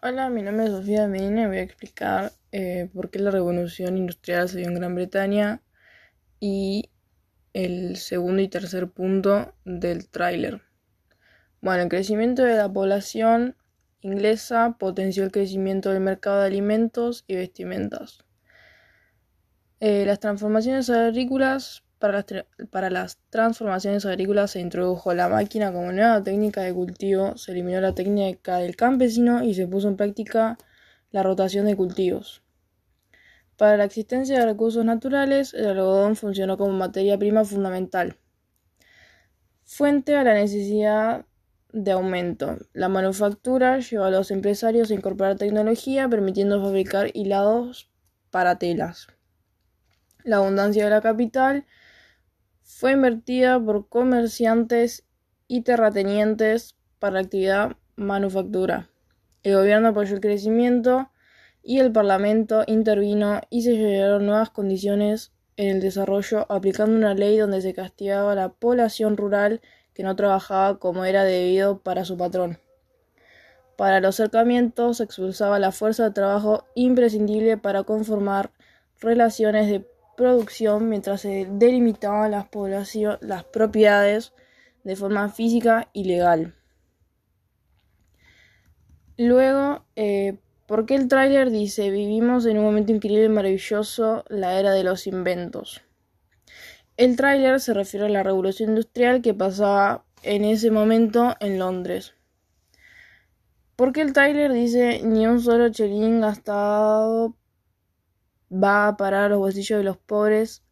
Hola, mi nombre es Sofía Medina y voy a explicar eh, por qué la revolución industrial se dio en Gran Bretaña y el segundo y tercer punto del tráiler. Bueno, el crecimiento de la población inglesa potenció el crecimiento del mercado de alimentos y vestimentas. Eh, las transformaciones agrícolas para las, para las, transformaciones agrícolas se introdujo la máquina como nueva técnica de cultivo, se eliminó la técnica del campesino y se puso en práctica la rotación de cultivos. Para la existencia de recursos naturales, el algodón funcionó como materia prima fundamental, fuente a la necesidad de aumento. La manufactura llevó a los empresarios a incorporar tecnología, permitiendo fabricar hilados para telas. La abundancia de la capital fue invertida por comerciantes y terratenientes para la actividad manufactura. El gobierno apoyó el crecimiento y el Parlamento intervino y se llegaron nuevas condiciones en el desarrollo aplicando una ley donde se castigaba a la población rural que no trabajaba como era debido para su patrón. Para los cercamientos se expulsaba la fuerza de trabajo imprescindible para conformar relaciones de producción mientras se delimitaban las, las propiedades de forma física y legal. Luego, eh, ¿por qué el tráiler dice vivimos en un momento increíble y maravilloso, la era de los inventos? El tráiler se refiere a la revolución industrial que pasaba en ese momento en Londres. ¿Por qué el tráiler dice ni un solo chelín gastado va a parar los bolsillos de los pobres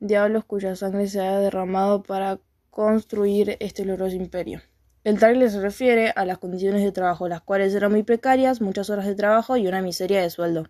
diablos cuya sangre se ha derramado para construir este glorioso imperio. El trailer se refiere a las condiciones de trabajo, las cuales eran muy precarias, muchas horas de trabajo y una miseria de sueldo.